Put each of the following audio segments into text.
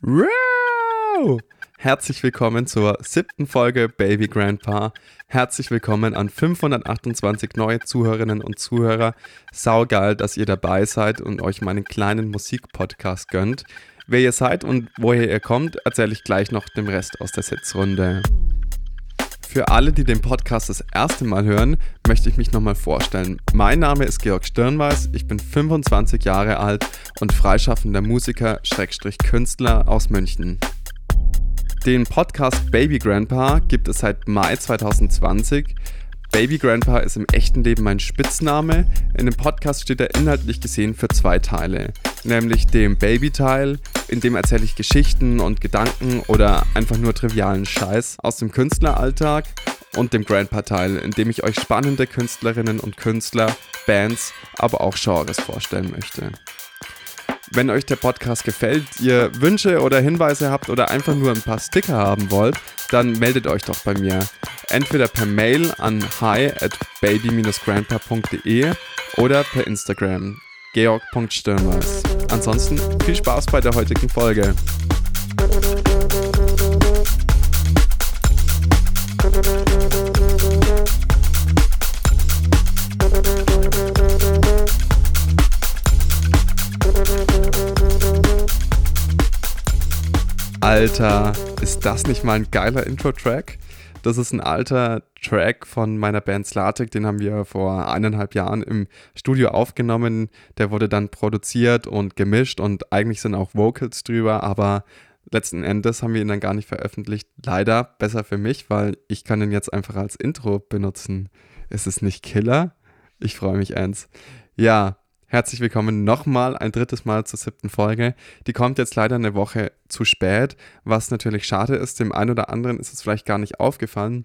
Wow! Herzlich willkommen zur siebten Folge Baby Grandpa. Herzlich willkommen an 528 neue Zuhörerinnen und Zuhörer. Saugeil, dass ihr dabei seid und euch meinen kleinen Musikpodcast gönnt. Wer ihr seid und woher ihr kommt, erzähle ich gleich noch dem Rest aus der Sitzrunde. Für alle, die den Podcast das erste Mal hören, möchte ich mich nochmal vorstellen. Mein Name ist Georg Stirnweiß, ich bin 25 Jahre alt und freischaffender Musiker, Schrägstrich Künstler aus München. Den Podcast Baby Grandpa gibt es seit Mai 2020. Baby Grandpa ist im echten Leben mein Spitzname. In dem Podcast steht er inhaltlich gesehen für zwei Teile. Nämlich dem Baby-Teil, in dem erzähle ich Geschichten und Gedanken oder einfach nur trivialen Scheiß aus dem Künstleralltag. Und dem Grandpa-Teil, in dem ich euch spannende Künstlerinnen und Künstler, Bands, aber auch Genres vorstellen möchte. Wenn euch der Podcast gefällt, ihr Wünsche oder Hinweise habt oder einfach nur ein paar Sticker haben wollt, dann meldet euch doch bei mir. Entweder per Mail an hi at baby-grandpa.de oder per Instagram georg.stirnweiß. Ansonsten viel Spaß bei der heutigen Folge. Alter, ist das nicht mal ein geiler Intro-Track? Das ist ein alter Track von meiner Band Slatic, den haben wir vor eineinhalb Jahren im Studio aufgenommen. Der wurde dann produziert und gemischt und eigentlich sind auch Vocals drüber, aber letzten Endes haben wir ihn dann gar nicht veröffentlicht. Leider besser für mich, weil ich kann ihn jetzt einfach als Intro benutzen. Ist es nicht Killer? Ich freue mich eins. Ja, Herzlich willkommen nochmal ein drittes Mal zur siebten Folge. Die kommt jetzt leider eine Woche zu spät, was natürlich schade ist. Dem einen oder anderen ist es vielleicht gar nicht aufgefallen.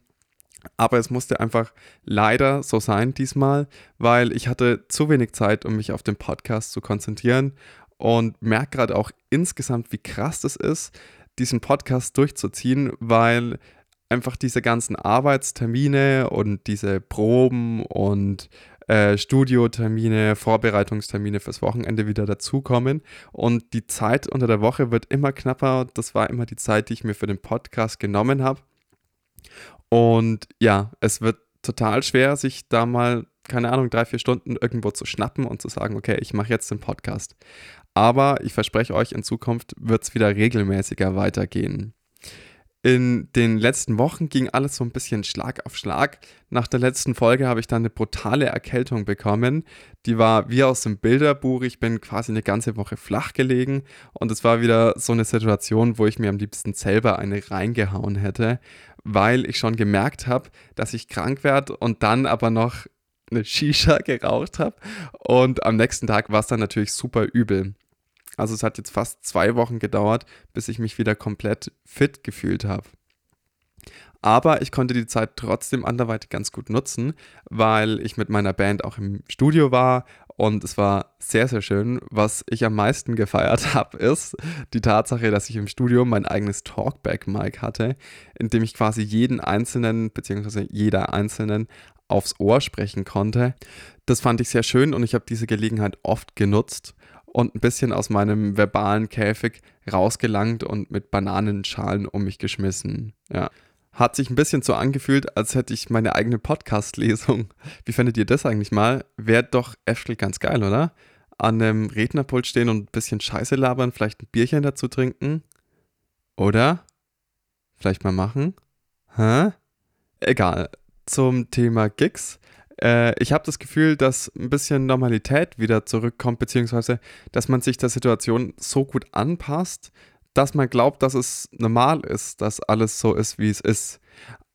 Aber es musste einfach leider so sein diesmal, weil ich hatte zu wenig Zeit, um mich auf den Podcast zu konzentrieren und merke gerade auch insgesamt, wie krass das ist, diesen Podcast durchzuziehen, weil einfach diese ganzen Arbeitstermine und diese Proben und äh, Studiotermine, Vorbereitungstermine fürs Wochenende wieder dazukommen. Und die Zeit unter der Woche wird immer knapper. Das war immer die Zeit, die ich mir für den Podcast genommen habe. Und ja, es wird total schwer, sich da mal, keine Ahnung, drei, vier Stunden irgendwo zu schnappen und zu sagen, okay, ich mache jetzt den Podcast. Aber ich verspreche euch, in Zukunft wird es wieder regelmäßiger weitergehen. In den letzten Wochen ging alles so ein bisschen Schlag auf Schlag. Nach der letzten Folge habe ich dann eine brutale Erkältung bekommen. Die war wie aus dem Bilderbuch. Ich bin quasi eine ganze Woche flach gelegen und es war wieder so eine Situation, wo ich mir am liebsten selber eine reingehauen hätte, weil ich schon gemerkt habe, dass ich krank werde und dann aber noch eine Shisha geraucht habe. Und am nächsten Tag war es dann natürlich super übel. Also es hat jetzt fast zwei Wochen gedauert, bis ich mich wieder komplett fit gefühlt habe. Aber ich konnte die Zeit trotzdem anderweitig ganz gut nutzen, weil ich mit meiner Band auch im Studio war und es war sehr, sehr schön. Was ich am meisten gefeiert habe, ist die Tatsache, dass ich im Studio mein eigenes Talkback-Mic hatte, in dem ich quasi jeden Einzelnen, beziehungsweise jeder Einzelnen aufs Ohr sprechen konnte. Das fand ich sehr schön und ich habe diese Gelegenheit oft genutzt und ein bisschen aus meinem verbalen Käfig rausgelangt und mit Bananenschalen um mich geschmissen. Ja. Hat sich ein bisschen so angefühlt, als hätte ich meine eigene Podcast-Lesung. Wie findet ihr das eigentlich mal? Wäre doch actually ganz geil, oder? An einem Rednerpult stehen und ein bisschen Scheiße labern, vielleicht ein Bierchen dazu trinken? Oder? Vielleicht mal machen? Hä? Egal. Zum Thema Gigs äh, ich habe das Gefühl, dass ein bisschen Normalität wieder zurückkommt, beziehungsweise dass man sich der Situation so gut anpasst, dass man glaubt, dass es normal ist, dass alles so ist, wie es ist.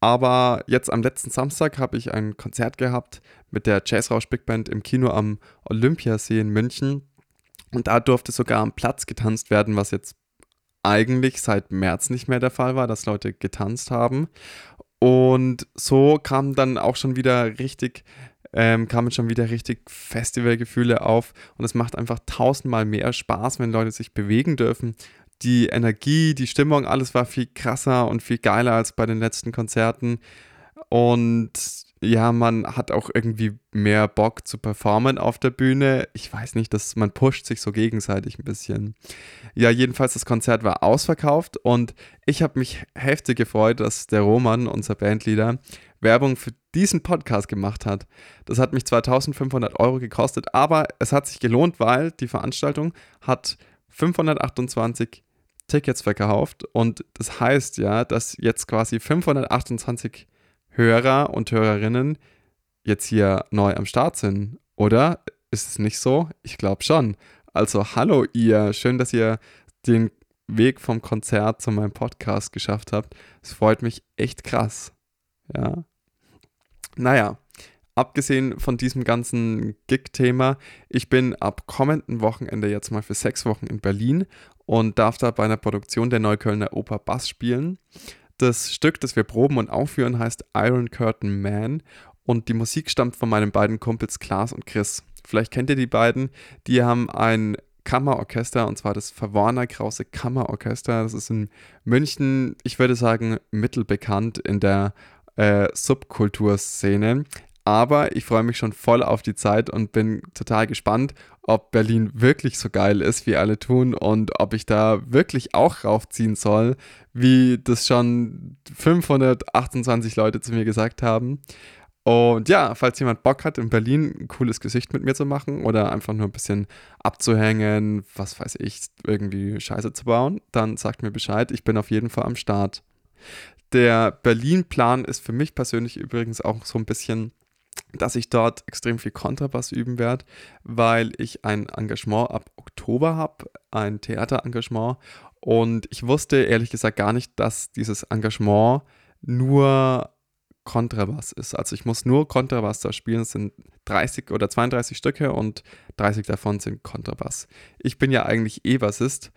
Aber jetzt am letzten Samstag habe ich ein Konzert gehabt mit der Jazzrausch Big Band im Kino am Olympiasee in München. Und da durfte sogar am Platz getanzt werden, was jetzt eigentlich seit März nicht mehr der Fall war, dass Leute getanzt haben. Und so kamen dann auch schon wieder richtig, ähm, kamen schon wieder richtig Festivalgefühle auf. Und es macht einfach tausendmal mehr Spaß, wenn Leute sich bewegen dürfen. Die Energie, die Stimmung, alles war viel krasser und viel geiler als bei den letzten Konzerten. Und ja, man hat auch irgendwie mehr Bock zu performen auf der Bühne. Ich weiß nicht, dass man pusht sich so gegenseitig ein bisschen. Ja, jedenfalls das Konzert war ausverkauft und ich habe mich heftig gefreut, dass der Roman, unser Bandleader, Werbung für diesen Podcast gemacht hat. Das hat mich 2500 Euro gekostet, aber es hat sich gelohnt, weil die Veranstaltung hat 528 Tickets verkauft und das heißt ja, dass jetzt quasi 528 Hörer und Hörerinnen jetzt hier neu am Start sind, oder? Ist es nicht so? Ich glaube schon. Also hallo ihr, schön, dass ihr den Weg vom Konzert zu meinem Podcast geschafft habt. Es freut mich echt krass. Ja. Naja, abgesehen von diesem ganzen Gig-Thema, ich bin ab kommenden Wochenende jetzt mal für sechs Wochen in Berlin und darf da bei einer Produktion der Neuköllner Oper Bass spielen. Das Stück, das wir proben und aufführen, heißt Iron Curtain Man und die Musik stammt von meinen beiden Kumpels Klaas und Chris. Vielleicht kennt ihr die beiden. Die haben ein Kammerorchester und zwar das Verwarner Krause Kammerorchester. Das ist in München, ich würde sagen, mittelbekannt in der äh, Subkulturszene. Aber ich freue mich schon voll auf die Zeit und bin total gespannt, ob Berlin wirklich so geil ist, wie alle tun und ob ich da wirklich auch raufziehen soll, wie das schon 528 Leute zu mir gesagt haben. Und ja, falls jemand Bock hat, in Berlin ein cooles Gesicht mit mir zu machen oder einfach nur ein bisschen abzuhängen, was weiß ich, irgendwie Scheiße zu bauen, dann sagt mir Bescheid. Ich bin auf jeden Fall am Start. Der Berlin-Plan ist für mich persönlich übrigens auch so ein bisschen dass ich dort extrem viel Kontrabass üben werde, weil ich ein Engagement ab Oktober habe, ein Theaterengagement. Und ich wusste ehrlich gesagt gar nicht, dass dieses Engagement nur Kontrabass ist. Also ich muss nur Kontrabass da spielen. Es sind 30 oder 32 Stücke und 30 davon sind Kontrabass. Ich bin ja eigentlich E-Bassist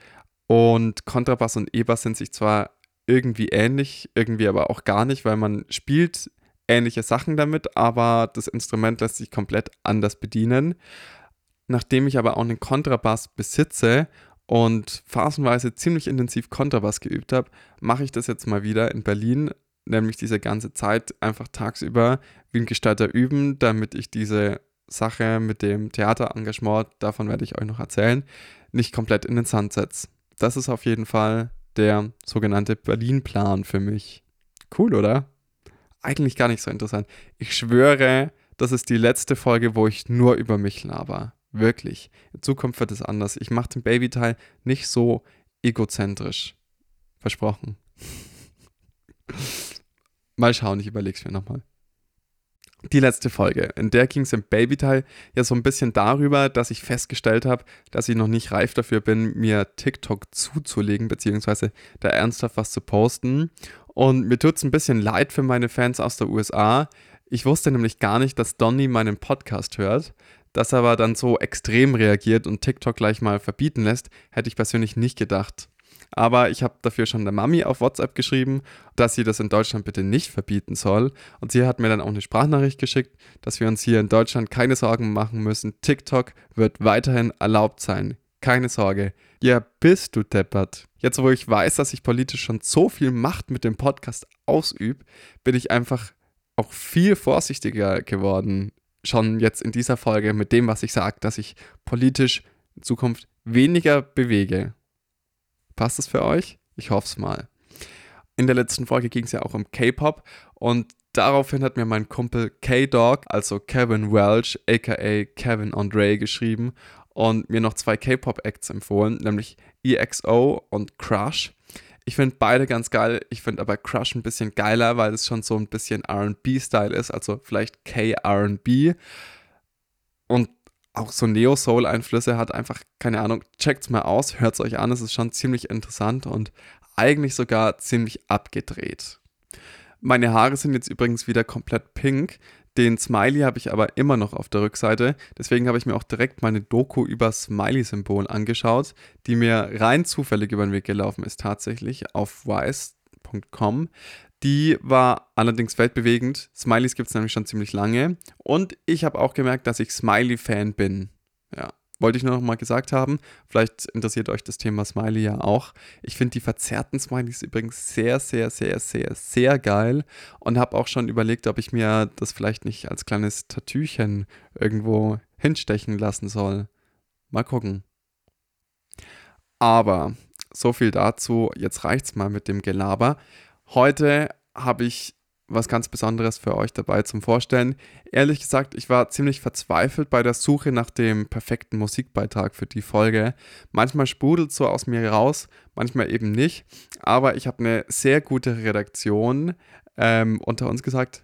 und Kontrabass und E-Bass sind sich zwar irgendwie ähnlich, irgendwie aber auch gar nicht, weil man spielt ähnliche Sachen damit, aber das Instrument lässt sich komplett anders bedienen. Nachdem ich aber auch einen Kontrabass besitze und phasenweise ziemlich intensiv Kontrabass geübt habe, mache ich das jetzt mal wieder in Berlin, nämlich diese ganze Zeit einfach tagsüber wie ein Gestalter üben, damit ich diese Sache mit dem Theaterengagement, davon werde ich euch noch erzählen, nicht komplett in den Sand setze. Das ist auf jeden Fall der sogenannte Berlin-Plan für mich. Cool, oder? Eigentlich gar nicht so interessant. Ich schwöre, das ist die letzte Folge, wo ich nur über mich laber. Wirklich. In Zukunft wird es anders. Ich mache den Babyteil nicht so egozentrisch. Versprochen. Mal schauen, ich überlege es mir nochmal. Die letzte Folge, in der ging es im Babyteil ja so ein bisschen darüber, dass ich festgestellt habe, dass ich noch nicht reif dafür bin, mir TikTok zuzulegen, beziehungsweise da ernsthaft was zu posten. Und mir tut es ein bisschen leid für meine Fans aus der USA. Ich wusste nämlich gar nicht, dass Donny meinen Podcast hört. Dass er aber dann so extrem reagiert und TikTok gleich mal verbieten lässt, hätte ich persönlich nicht gedacht. Aber ich habe dafür schon der Mami auf WhatsApp geschrieben, dass sie das in Deutschland bitte nicht verbieten soll. Und sie hat mir dann auch eine Sprachnachricht geschickt, dass wir uns hier in Deutschland keine Sorgen machen müssen. TikTok wird weiterhin erlaubt sein. Keine Sorge. Ja, bist du deppert. Jetzt, wo ich weiß, dass ich politisch schon so viel Macht mit dem Podcast ausübe, bin ich einfach auch viel vorsichtiger geworden. Schon jetzt in dieser Folge mit dem, was ich sage, dass ich politisch in Zukunft weniger bewege. Passt das für euch? Ich hoffe es mal. In der letzten Folge ging es ja auch um K-Pop und daraufhin hat mir mein Kumpel K-Dog, also Kevin Welch, aka Kevin Andre, geschrieben und mir noch zwei K-Pop-Acts empfohlen, nämlich EXO und Crush. Ich finde beide ganz geil. Ich finde aber Crush ein bisschen geiler, weil es schon so ein bisschen RB-Style ist, also vielleicht K-RB. Und auch so Neo-Soul-Einflüsse hat, einfach, keine Ahnung, checkt's mal aus, hört's euch an, es ist schon ziemlich interessant und eigentlich sogar ziemlich abgedreht. Meine Haare sind jetzt übrigens wieder komplett pink. Den Smiley habe ich aber immer noch auf der Rückseite. Deswegen habe ich mir auch direkt meine Doku über Smiley-Symbol angeschaut, die mir rein zufällig über den Weg gelaufen ist, tatsächlich auf wise.com. Die war allerdings weltbewegend. Smileys gibt es nämlich schon ziemlich lange. Und ich habe auch gemerkt, dass ich Smiley-Fan bin. Ja, wollte ich nur noch mal gesagt haben. Vielleicht interessiert euch das Thema Smiley ja auch. Ich finde die verzerrten Smileys übrigens sehr, sehr, sehr, sehr, sehr geil und habe auch schon überlegt, ob ich mir das vielleicht nicht als kleines Tatüchen irgendwo hinstechen lassen soll. Mal gucken. Aber so viel dazu. Jetzt reicht's mal mit dem Gelaber. Heute habe ich was ganz Besonderes für euch dabei zum Vorstellen. Ehrlich gesagt, ich war ziemlich verzweifelt bei der Suche nach dem perfekten Musikbeitrag für die Folge. Manchmal sprudelt so aus mir raus, manchmal eben nicht. Aber ich habe eine sehr gute Redaktion ähm, unter uns gesagt.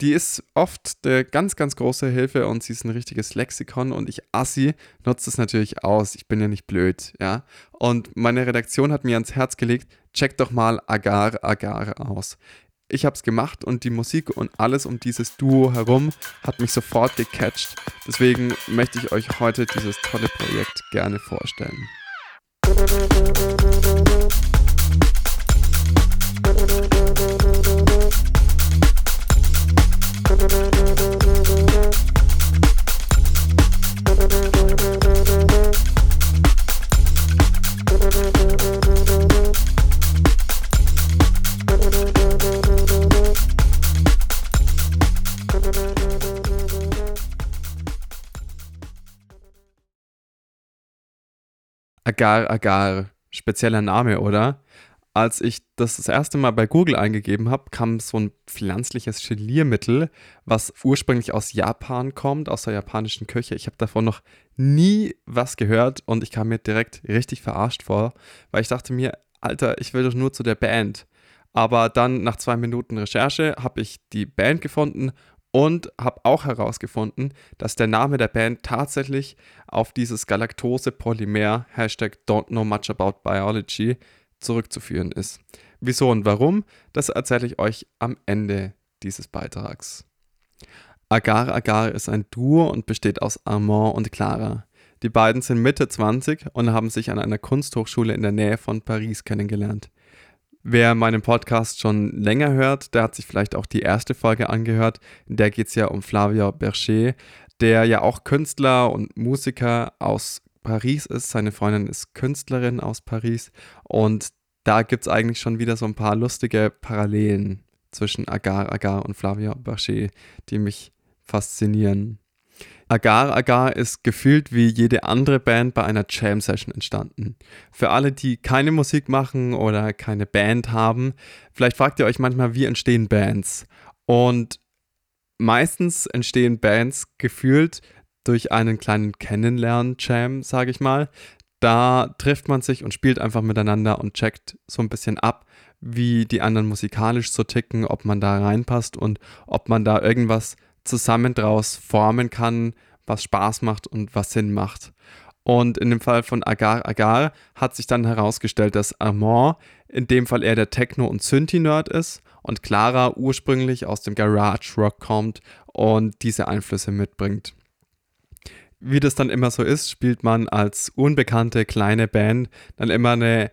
Die ist oft eine ganz, ganz große Hilfe und sie ist ein richtiges Lexikon und ich Assi nutze es natürlich aus. Ich bin ja nicht blöd, ja. Und meine Redaktion hat mir ans Herz gelegt, check doch mal Agar Agar aus ich habe es gemacht und die Musik und alles um dieses Duo herum hat mich sofort gecatcht. Deswegen möchte ich euch heute dieses tolle Projekt gerne vorstellen. Agar Agar, spezieller Name, oder? Als ich das das erste Mal bei Google eingegeben habe, kam so ein pflanzliches Geliermittel, was ursprünglich aus Japan kommt, aus der japanischen Küche. Ich habe davon noch nie was gehört und ich kam mir direkt richtig verarscht vor, weil ich dachte mir, Alter, ich will doch nur zu der Band. Aber dann nach zwei Minuten Recherche habe ich die Band gefunden und habe auch herausgefunden, dass der Name der Band tatsächlich auf dieses Galaktose-Polymer Hashtag Don't Know Much About Biology zurückzuführen ist. Wieso und warum, das erzähle ich euch am Ende dieses Beitrags. Agar Agar ist ein Duo und besteht aus Armand und Clara. Die beiden sind Mitte 20 und haben sich an einer Kunsthochschule in der Nähe von Paris kennengelernt. Wer meinen Podcast schon länger hört, der hat sich vielleicht auch die erste Folge angehört. In der geht es ja um Flavia Berger, der ja auch Künstler und Musiker aus Paris ist. Seine Freundin ist Künstlerin aus Paris. Und da gibt es eigentlich schon wieder so ein paar lustige Parallelen zwischen Agar Agar und Flavia Berger, die mich faszinieren. Agar Agar ist gefühlt wie jede andere Band bei einer Jam Session entstanden. Für alle, die keine Musik machen oder keine Band haben, vielleicht fragt ihr euch manchmal, wie entstehen Bands? Und meistens entstehen Bands gefühlt durch einen kleinen Kennenlernen-Jam, sage ich mal. Da trifft man sich und spielt einfach miteinander und checkt so ein bisschen ab, wie die anderen musikalisch so ticken, ob man da reinpasst und ob man da irgendwas zusammen draus formen kann, was Spaß macht und was Sinn macht. Und in dem Fall von Agar Agar hat sich dann herausgestellt, dass Armand in dem Fall eher der Techno- und Synthi-Nerd ist und Clara ursprünglich aus dem Garage Rock kommt und diese Einflüsse mitbringt. Wie das dann immer so ist, spielt man als unbekannte kleine Band dann immer eine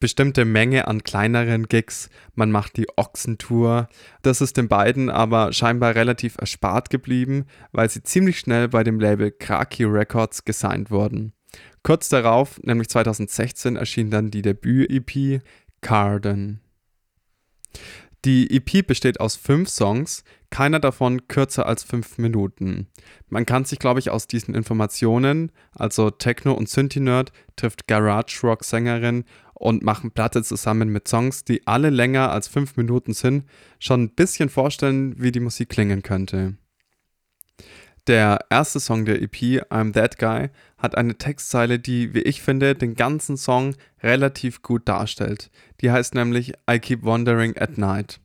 bestimmte Menge an kleineren Gigs. Man macht die Ochsentour. Das ist den beiden aber scheinbar relativ erspart geblieben, weil sie ziemlich schnell bei dem Label Kraki Records gesigned wurden. Kurz darauf, nämlich 2016, erschien dann die Debüt-EP Carden. Die EP besteht aus fünf Songs, keiner davon kürzer als fünf Minuten. Man kann sich, glaube ich, aus diesen Informationen, also Techno- und Synthi-Nerd trifft Garage-Rock-Sängerin und machen Platte zusammen mit Songs, die alle länger als fünf Minuten sind, schon ein bisschen vorstellen, wie die Musik klingen könnte. Der erste Song der EP, I'm That Guy, hat eine Textzeile, die, wie ich finde, den ganzen Song relativ gut darstellt. Die heißt nämlich I Keep Wandering at Night.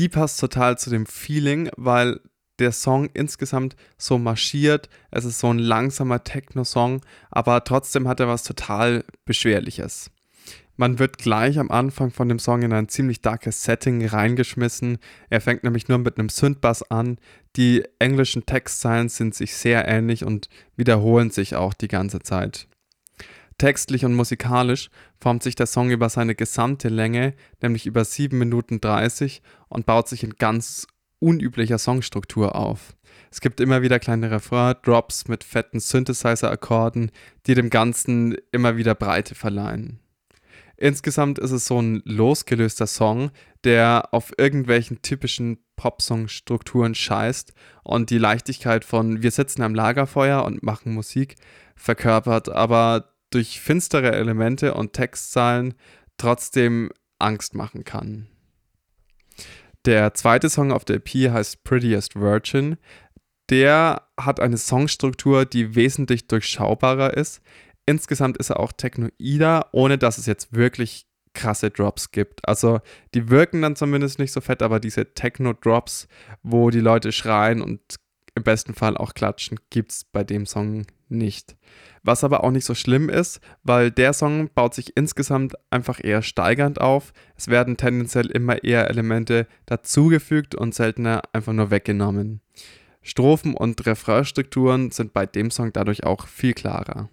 Die passt total zu dem Feeling, weil der Song insgesamt so marschiert. Es ist so ein langsamer Techno-Song, aber trotzdem hat er was total Beschwerliches. Man wird gleich am Anfang von dem Song in ein ziemlich darkes Setting reingeschmissen. Er fängt nämlich nur mit einem Synthbass an. Die englischen Textzeilen sind sich sehr ähnlich und wiederholen sich auch die ganze Zeit. Textlich und musikalisch formt sich der Song über seine gesamte Länge, nämlich über 7 Minuten 30 und baut sich in ganz unüblicher Songstruktur auf. Es gibt immer wieder kleine Refrain-Drops mit fetten Synthesizer-Akkorden, die dem Ganzen immer wieder Breite verleihen. Insgesamt ist es so ein losgelöster Song, der auf irgendwelchen typischen Popsong-Strukturen scheißt und die Leichtigkeit von wir sitzen am Lagerfeuer und machen Musik verkörpert, aber durch finstere Elemente und Textzeilen trotzdem Angst machen kann. Der zweite Song auf der EP heißt Prettiest Virgin. Der hat eine Songstruktur, die wesentlich durchschaubarer ist, Insgesamt ist er auch technoider, ohne dass es jetzt wirklich krasse Drops gibt. Also die wirken dann zumindest nicht so fett, aber diese Techno-Drops, wo die Leute schreien und im besten Fall auch klatschen, gibt es bei dem Song nicht. Was aber auch nicht so schlimm ist, weil der Song baut sich insgesamt einfach eher steigernd auf. Es werden tendenziell immer eher Elemente dazugefügt und seltener einfach nur weggenommen. Strophen und Refrainstrukturen sind bei dem Song dadurch auch viel klarer.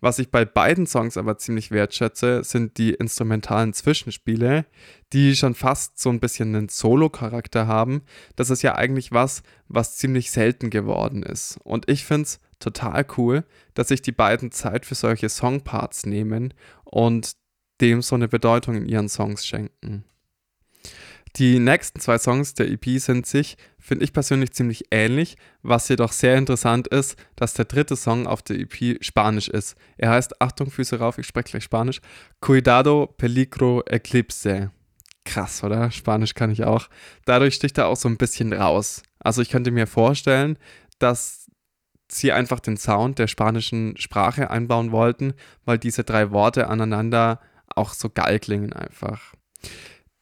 Was ich bei beiden Songs aber ziemlich wertschätze, sind die instrumentalen Zwischenspiele, die schon fast so ein bisschen einen Solo-Charakter haben. Das ist ja eigentlich was, was ziemlich selten geworden ist. Und ich finde es total cool, dass sich die beiden Zeit für solche Songparts nehmen und dem so eine Bedeutung in ihren Songs schenken. Die nächsten zwei Songs der EP sind sich, finde ich persönlich ziemlich ähnlich, was jedoch sehr interessant ist, dass der dritte Song auf der EP Spanisch ist. Er heißt, Achtung, Füße rauf, ich spreche gleich Spanisch, Cuidado, Peligro, Eclipse. Krass, oder? Spanisch kann ich auch. Dadurch sticht er auch so ein bisschen raus. Also ich könnte mir vorstellen, dass sie einfach den Sound der spanischen Sprache einbauen wollten, weil diese drei Worte aneinander auch so geil klingen einfach.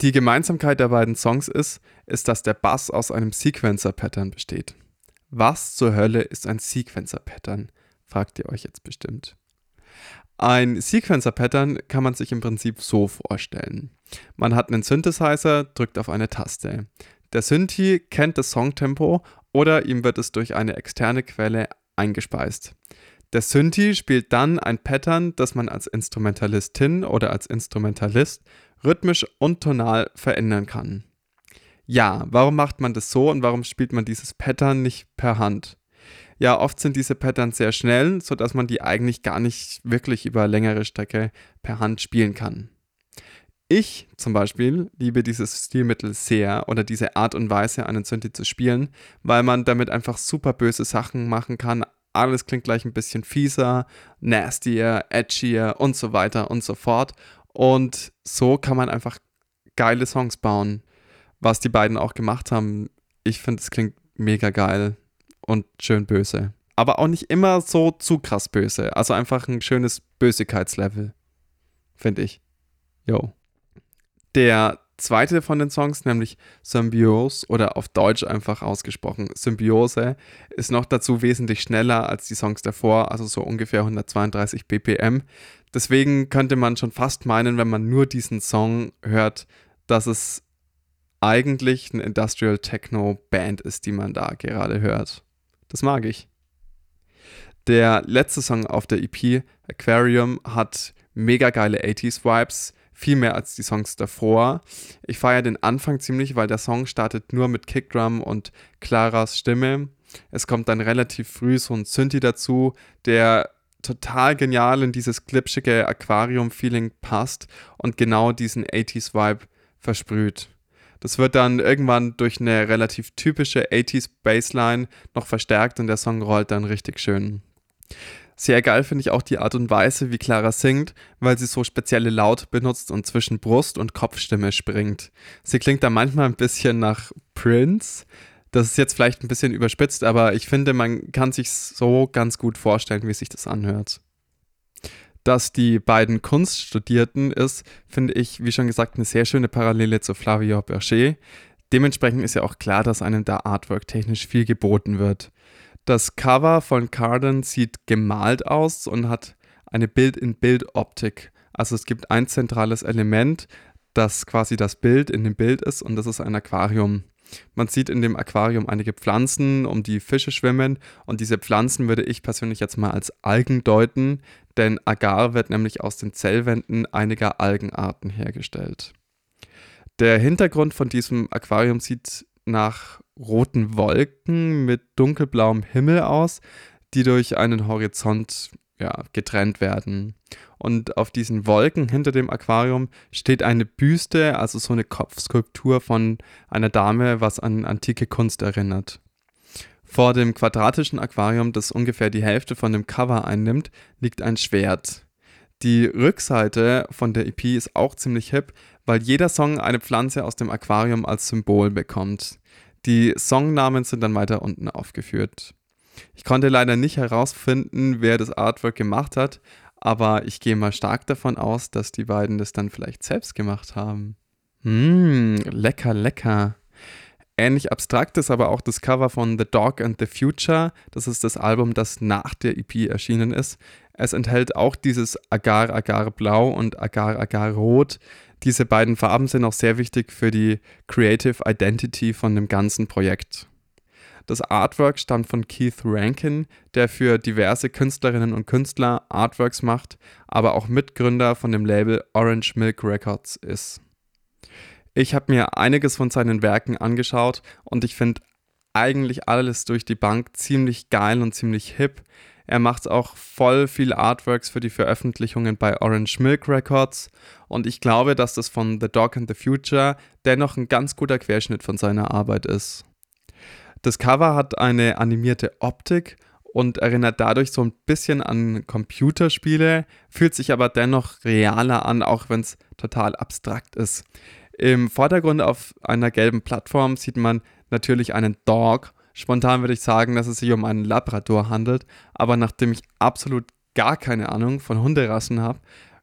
Die Gemeinsamkeit der beiden Songs ist, ist, dass der Bass aus einem Sequencer-Pattern besteht. Was zur Hölle ist ein Sequencer-Pattern? fragt ihr euch jetzt bestimmt. Ein Sequencer-Pattern kann man sich im Prinzip so vorstellen. Man hat einen Synthesizer, drückt auf eine Taste. Der Synthi kennt das Songtempo oder ihm wird es durch eine externe Quelle eingespeist. Der Synthi spielt dann ein Pattern, das man als Instrumentalistin oder als Instrumentalist rhythmisch und tonal verändern kann. Ja, warum macht man das so und warum spielt man dieses Pattern nicht per Hand? Ja, oft sind diese Patterns sehr schnell, sodass man die eigentlich gar nicht wirklich über längere Strecke per Hand spielen kann. Ich zum Beispiel liebe dieses Stilmittel sehr oder diese Art und Weise, einen Synthi zu spielen, weil man damit einfach super böse Sachen machen kann. Alles klingt gleich ein bisschen fieser, nastier, edgier und so weiter und so fort. Und so kann man einfach geile Songs bauen, was die beiden auch gemacht haben. Ich finde, es klingt mega geil und schön böse. Aber auch nicht immer so zu krass böse. Also einfach ein schönes Bösigkeitslevel, finde ich. Jo. Der zweite von den Songs, nämlich Symbiose oder auf Deutsch einfach ausgesprochen Symbiose, ist noch dazu wesentlich schneller als die Songs davor, also so ungefähr 132 BPM. Deswegen könnte man schon fast meinen, wenn man nur diesen Song hört, dass es eigentlich eine Industrial Techno Band ist, die man da gerade hört. Das mag ich. Der letzte Song auf der EP, Aquarium, hat mega geile 80s Vibes, viel mehr als die Songs davor. Ich feiere den Anfang ziemlich, weil der Song startet nur mit Kickdrum und Claras Stimme. Es kommt dann relativ früh so ein Synthi dazu, der total genial in dieses glitschige Aquarium-Feeling passt und genau diesen 80s-Vibe versprüht. Das wird dann irgendwann durch eine relativ typische 80s Bassline noch verstärkt und der Song rollt dann richtig schön. Sehr geil finde ich auch die Art und Weise, wie Clara singt, weil sie so spezielle Laut benutzt und zwischen Brust und Kopfstimme springt. Sie klingt da manchmal ein bisschen nach Prince, das ist jetzt vielleicht ein bisschen überspitzt, aber ich finde, man kann sich so ganz gut vorstellen, wie sich das anhört. Dass die beiden Kunst studierten ist, finde ich, wie schon gesagt, eine sehr schöne Parallele zu Flavio Berger. Dementsprechend ist ja auch klar, dass einem da Artwork technisch viel geboten wird. Das Cover von Carden sieht gemalt aus und hat eine Bild-in-Bild-Optik. Also es gibt ein zentrales Element, das quasi das Bild in dem Bild ist und das ist ein Aquarium. Man sieht in dem Aquarium einige Pflanzen, um die Fische schwimmen und diese Pflanzen würde ich persönlich jetzt mal als Algen deuten, denn Agar wird nämlich aus den Zellwänden einiger Algenarten hergestellt. Der Hintergrund von diesem Aquarium sieht nach roten Wolken mit dunkelblauem Himmel aus, die durch einen Horizont ja, getrennt werden. Und auf diesen Wolken hinter dem Aquarium steht eine Büste, also so eine Kopfskulptur von einer Dame, was an antike Kunst erinnert. Vor dem quadratischen Aquarium, das ungefähr die Hälfte von dem Cover einnimmt, liegt ein Schwert. Die Rückseite von der EP ist auch ziemlich hip, weil jeder Song eine Pflanze aus dem Aquarium als Symbol bekommt. Die Songnamen sind dann weiter unten aufgeführt. Ich konnte leider nicht herausfinden, wer das Artwork gemacht hat, aber ich gehe mal stark davon aus, dass die beiden das dann vielleicht selbst gemacht haben. Mmm, lecker, lecker. Ähnlich abstrakt ist aber auch das Cover von The Dog and the Future. Das ist das Album, das nach der EP erschienen ist. Es enthält auch dieses Agar Agar Blau und Agar Agar Rot. Diese beiden Farben sind auch sehr wichtig für die Creative Identity von dem ganzen Projekt. Das Artwork stammt von Keith Rankin, der für diverse Künstlerinnen und Künstler Artworks macht, aber auch Mitgründer von dem Label Orange Milk Records ist. Ich habe mir einiges von seinen Werken angeschaut und ich finde eigentlich alles durch die Bank ziemlich geil und ziemlich hip. Er macht auch voll viel Artworks für die Veröffentlichungen bei Orange Milk Records und ich glaube, dass das von The Dog and the Future dennoch ein ganz guter Querschnitt von seiner Arbeit ist. Das Cover hat eine animierte Optik und erinnert dadurch so ein bisschen an Computerspiele, fühlt sich aber dennoch realer an, auch wenn es total abstrakt ist. Im Vordergrund auf einer gelben Plattform sieht man natürlich einen Dog. Spontan würde ich sagen, dass es sich um einen Labrador handelt, aber nachdem ich absolut gar keine Ahnung von Hunderassen habe,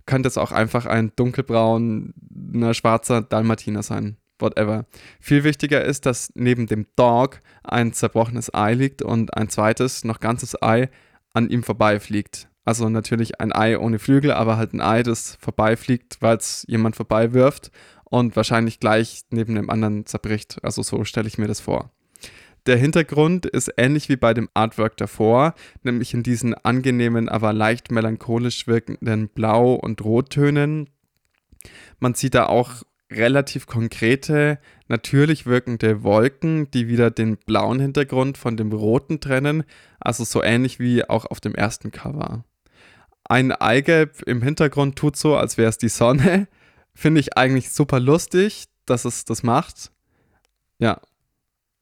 könnte es auch einfach ein dunkelbrauner, schwarzer Dalmatiner sein whatever. Viel wichtiger ist, dass neben dem Dog ein zerbrochenes Ei liegt und ein zweites, noch ganzes Ei an ihm vorbeifliegt. Also natürlich ein Ei ohne Flügel, aber halt ein Ei, das vorbeifliegt, weil es jemand vorbei wirft und wahrscheinlich gleich neben dem anderen zerbricht. Also so stelle ich mir das vor. Der Hintergrund ist ähnlich wie bei dem Artwork davor, nämlich in diesen angenehmen, aber leicht melancholisch wirkenden Blau- und Rottönen. Man sieht da auch relativ konkrete, natürlich wirkende Wolken, die wieder den blauen Hintergrund von dem roten trennen, also so ähnlich wie auch auf dem ersten Cover. Ein Eigelb im Hintergrund tut so, als wäre es die Sonne. Finde ich eigentlich super lustig, dass es das macht. Ja.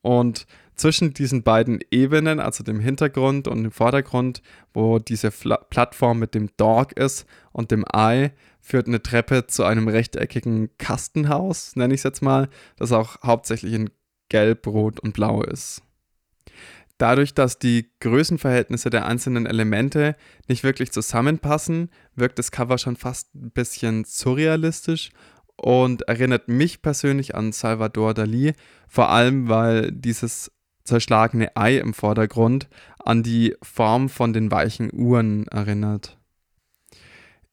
Und zwischen diesen beiden Ebenen, also dem Hintergrund und dem Vordergrund, wo diese Fla Plattform mit dem Dog ist und dem Ei, führt eine Treppe zu einem rechteckigen Kastenhaus, nenne ich es jetzt mal, das auch hauptsächlich in Gelb, Rot und Blau ist. Dadurch, dass die Größenverhältnisse der einzelnen Elemente nicht wirklich zusammenpassen, wirkt das Cover schon fast ein bisschen surrealistisch und erinnert mich persönlich an Salvador Dali, vor allem weil dieses zerschlagene Ei im Vordergrund an die Form von den weichen Uhren erinnert.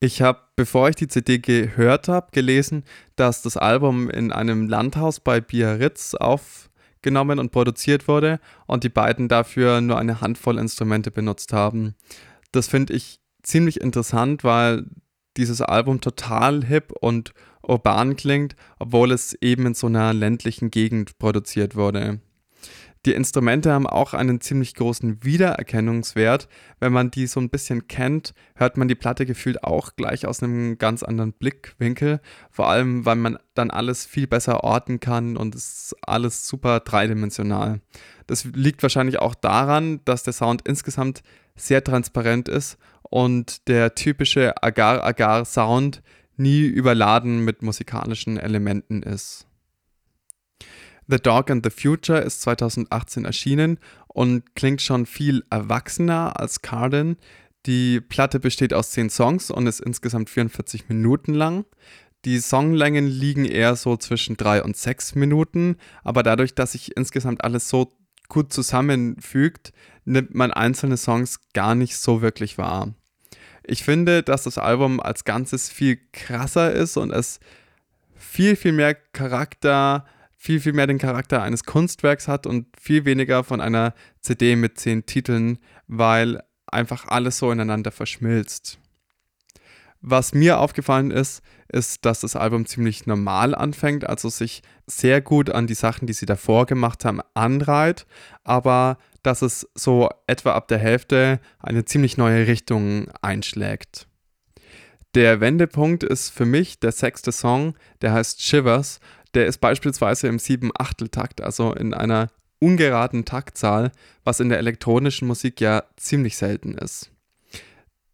Ich habe, bevor ich die CD gehört habe, gelesen, dass das Album in einem Landhaus bei Biarritz aufgenommen und produziert wurde und die beiden dafür nur eine Handvoll Instrumente benutzt haben. Das finde ich ziemlich interessant, weil dieses Album total hip und urban klingt, obwohl es eben in so einer ländlichen Gegend produziert wurde. Die Instrumente haben auch einen ziemlich großen Wiedererkennungswert. Wenn man die so ein bisschen kennt, hört man die Platte gefühlt auch gleich aus einem ganz anderen Blickwinkel. Vor allem, weil man dann alles viel besser orten kann und es ist alles super dreidimensional. Das liegt wahrscheinlich auch daran, dass der Sound insgesamt sehr transparent ist und der typische Agar-Agar-Sound nie überladen mit musikalischen Elementen ist. The Dog and the Future ist 2018 erschienen und klingt schon viel erwachsener als Carden. Die Platte besteht aus 10 Songs und ist insgesamt 44 Minuten lang. Die Songlängen liegen eher so zwischen 3 und 6 Minuten, aber dadurch, dass sich insgesamt alles so gut zusammenfügt, nimmt man einzelne Songs gar nicht so wirklich wahr. Ich finde, dass das Album als Ganzes viel krasser ist und es viel, viel mehr Charakter hat viel, viel mehr den Charakter eines Kunstwerks hat und viel weniger von einer CD mit zehn Titeln, weil einfach alles so ineinander verschmilzt. Was mir aufgefallen ist, ist, dass das Album ziemlich normal anfängt, also sich sehr gut an die Sachen, die sie davor gemacht haben, anreiht, aber dass es so etwa ab der Hälfte eine ziemlich neue Richtung einschlägt. Der Wendepunkt ist für mich der sechste Song, der heißt Shivers. Der ist beispielsweise im 7-Achtel-Takt, also in einer ungeraden Taktzahl, was in der elektronischen Musik ja ziemlich selten ist.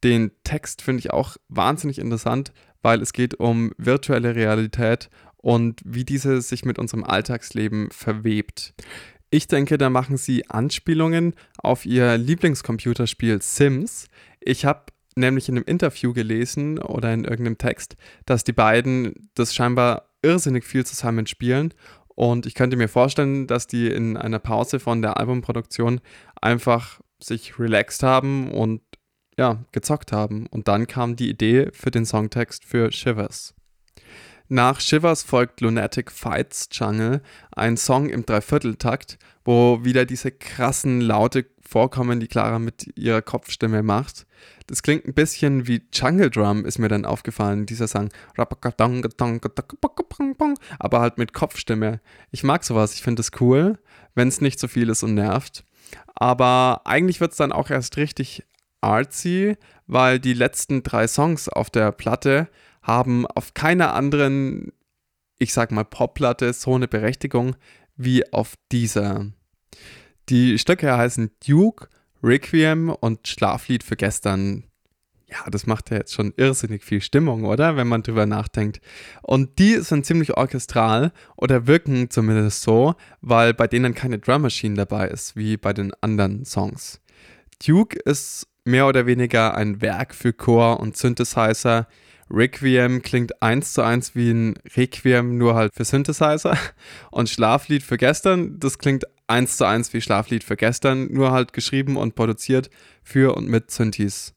Den Text finde ich auch wahnsinnig interessant, weil es geht um virtuelle Realität und wie diese sich mit unserem Alltagsleben verwebt. Ich denke, da machen sie Anspielungen auf ihr Lieblingscomputerspiel Sims. Ich habe nämlich in einem Interview gelesen oder in irgendeinem Text, dass die beiden das scheinbar irrsinnig viel zusammen spielen. Und ich könnte mir vorstellen, dass die in einer Pause von der Albumproduktion einfach sich relaxed haben und ja, gezockt haben. Und dann kam die Idee für den Songtext für Shivers. Nach Shivers folgt Lunatic Fights Jungle, ein Song im Dreivierteltakt, wo wieder diese krassen Laute vorkommen, die Clara mit ihrer Kopfstimme macht. Das klingt ein bisschen wie Jungle Drum, ist mir dann aufgefallen, dieser Song. Aber halt mit Kopfstimme. Ich mag sowas, ich finde es cool, wenn es nicht so viel ist und nervt. Aber eigentlich wird es dann auch erst richtig artsy, weil die letzten drei Songs auf der Platte haben auf keiner anderen, ich sag mal, Popplatte so eine Berechtigung wie auf dieser. Die Stücke heißen Duke, Requiem und Schlaflied für gestern. Ja, das macht ja jetzt schon irrsinnig viel Stimmung, oder? Wenn man drüber nachdenkt. Und die sind ziemlich orchestral oder wirken zumindest so, weil bei denen keine Drum Machine dabei ist, wie bei den anderen Songs. Duke ist mehr oder weniger ein Werk für Chor und Synthesizer, Requiem klingt eins zu eins wie ein Requiem, nur halt für Synthesizer. Und Schlaflied für gestern, das klingt eins zu eins wie Schlaflied für gestern, nur halt geschrieben und produziert für und mit Synthes.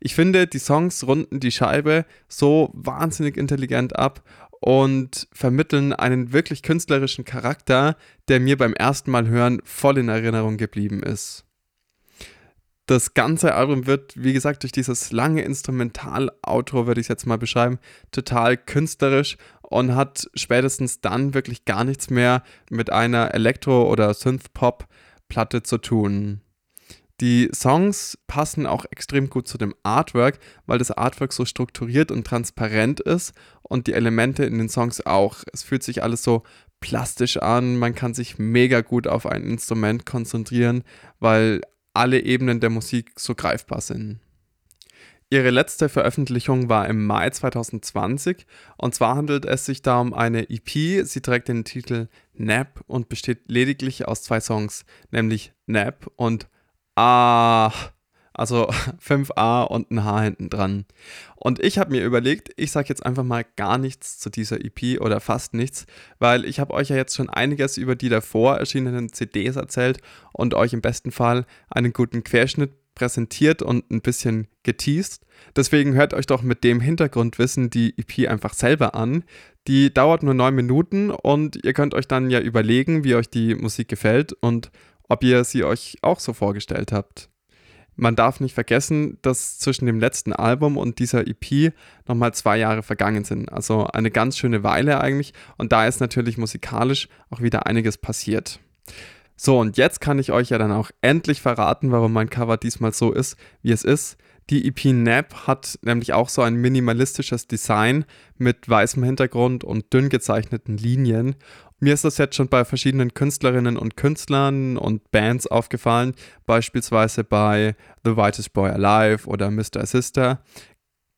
Ich finde, die Songs runden die Scheibe so wahnsinnig intelligent ab und vermitteln einen wirklich künstlerischen Charakter, der mir beim ersten Mal hören voll in Erinnerung geblieben ist das ganze Album wird, wie gesagt, durch dieses lange Instrumental-Outro, würde ich es jetzt mal beschreiben, total künstlerisch und hat spätestens dann wirklich gar nichts mehr mit einer Elektro- oder Synth-Pop-Platte zu tun. Die Songs passen auch extrem gut zu dem Artwork, weil das Artwork so strukturiert und transparent ist und die Elemente in den Songs auch. Es fühlt sich alles so plastisch an, man kann sich mega gut auf ein Instrument konzentrieren, weil alle Ebenen der Musik so greifbar sind. Ihre letzte Veröffentlichung war im Mai 2020 und zwar handelt es sich da um eine EP. Sie trägt den Titel Nap und besteht lediglich aus zwei Songs, nämlich Nap und Ah also 5a und ein H hinten dran. Und ich habe mir überlegt, ich sage jetzt einfach mal gar nichts zu dieser EP oder fast nichts, weil ich habe euch ja jetzt schon einiges über die davor erschienenen CDs erzählt und euch im besten Fall einen guten Querschnitt präsentiert und ein bisschen geteased. Deswegen hört euch doch mit dem Hintergrundwissen die EP einfach selber an. Die dauert nur neun Minuten und ihr könnt euch dann ja überlegen, wie euch die Musik gefällt und ob ihr sie euch auch so vorgestellt habt man darf nicht vergessen, dass zwischen dem letzten Album und dieser EP nochmal zwei Jahre vergangen sind. Also eine ganz schöne Weile eigentlich. Und da ist natürlich musikalisch auch wieder einiges passiert. So, und jetzt kann ich euch ja dann auch endlich verraten, warum mein Cover diesmal so ist, wie es ist. Die EP Nap hat nämlich auch so ein minimalistisches Design mit weißem Hintergrund und dünn gezeichneten Linien. Mir ist das jetzt schon bei verschiedenen Künstlerinnen und Künstlern und Bands aufgefallen, beispielsweise bei The Whitest Boy Alive oder Mr. Sister.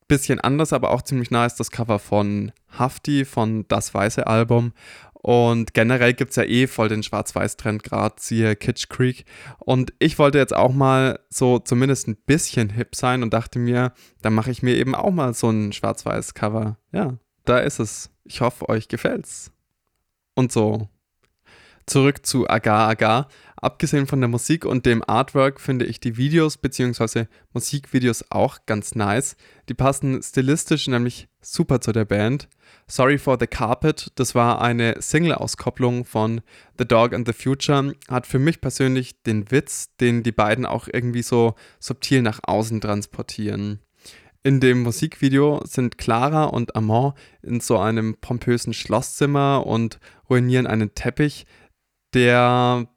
Bisschen anders, aber auch ziemlich nah ist das Cover von Hafti von Das Weiße Album. Und generell gibt es ja eh voll den Schwarz-Weiß-Trend gerade, siehe Kitsch Creek. Und ich wollte jetzt auch mal so zumindest ein bisschen hip sein und dachte mir, dann mache ich mir eben auch mal so ein Schwarz-Weiß-Cover. Ja, da ist es. Ich hoffe, euch gefällt's und so. Zurück zu Agar Agar. Abgesehen von der Musik und dem Artwork finde ich die Videos bzw. Musikvideos auch ganz nice. Die passen stilistisch nämlich super zu der Band. Sorry for the Carpet, das war eine Single-Auskopplung von The Dog and the Future, hat für mich persönlich den Witz, den die beiden auch irgendwie so subtil nach außen transportieren. In dem Musikvideo sind Clara und Amand in so einem pompösen Schlosszimmer und ruinieren einen Teppich, der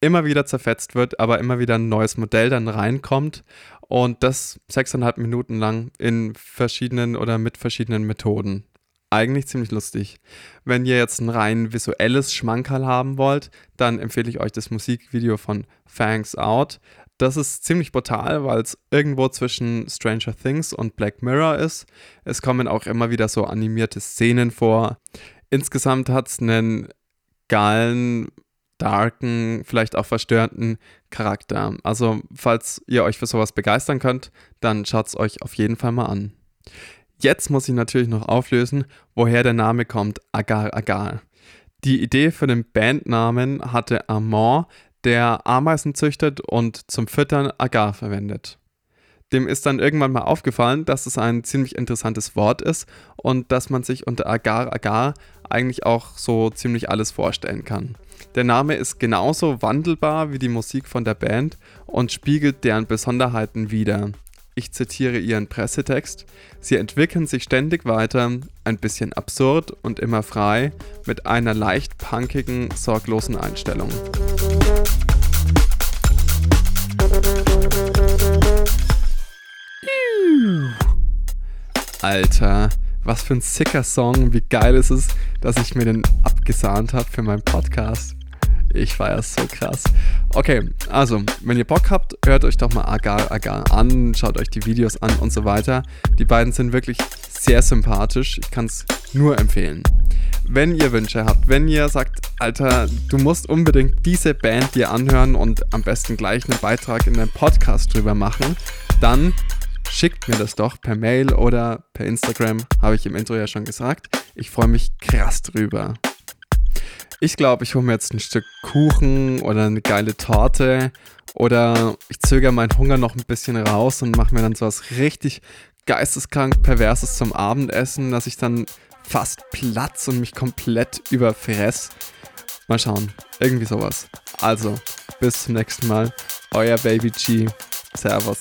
immer wieder zerfetzt wird, aber immer wieder ein neues Modell dann reinkommt und das sechseinhalb Minuten lang in verschiedenen oder mit verschiedenen Methoden. Eigentlich ziemlich lustig. Wenn ihr jetzt ein rein visuelles Schmankerl haben wollt, dann empfehle ich euch das Musikvideo von Fangs Out. Das ist ziemlich brutal, weil es irgendwo zwischen Stranger Things und Black Mirror ist. Es kommen auch immer wieder so animierte Szenen vor. Insgesamt hat es einen geilen, darken, vielleicht auch verstörenden Charakter. Also, falls ihr euch für sowas begeistern könnt, dann schaut es euch auf jeden Fall mal an. Jetzt muss ich natürlich noch auflösen, woher der Name kommt, Agar Agar. Die Idee für den Bandnamen hatte Armand, der Ameisen züchtet und zum Füttern Agar verwendet. Dem ist dann irgendwann mal aufgefallen, dass es ein ziemlich interessantes Wort ist und dass man sich unter Agar Agar eigentlich auch so ziemlich alles vorstellen kann. Der Name ist genauso wandelbar wie die Musik von der Band und spiegelt deren Besonderheiten wider. Ich zitiere ihren Pressetext. Sie entwickeln sich ständig weiter, ein bisschen absurd und immer frei, mit einer leicht punkigen, sorglosen Einstellung. Alter, was für ein sicker Song. Wie geil ist es, dass ich mir den abgesahnt habe für meinen Podcast. Ich feiere es so krass. Okay, also, wenn ihr Bock habt, hört euch doch mal Agar Agar an, schaut euch die Videos an und so weiter. Die beiden sind wirklich sehr sympathisch. Ich kann es nur empfehlen. Wenn ihr Wünsche habt, wenn ihr sagt, Alter, du musst unbedingt diese Band dir anhören und am besten gleich einen Beitrag in deinem Podcast drüber machen, dann schickt mir das doch per Mail oder per Instagram, habe ich im Intro ja schon gesagt. Ich freue mich krass drüber. Ich glaube, ich hole mir jetzt ein Stück Kuchen oder eine geile Torte oder ich zögere meinen Hunger noch ein bisschen raus und mache mir dann sowas richtig geisteskrank Perverses zum Abendessen, dass ich dann fast platz und mich komplett überfress. Mal schauen. Irgendwie sowas. Also, bis zum nächsten Mal. Euer Baby G. Servus.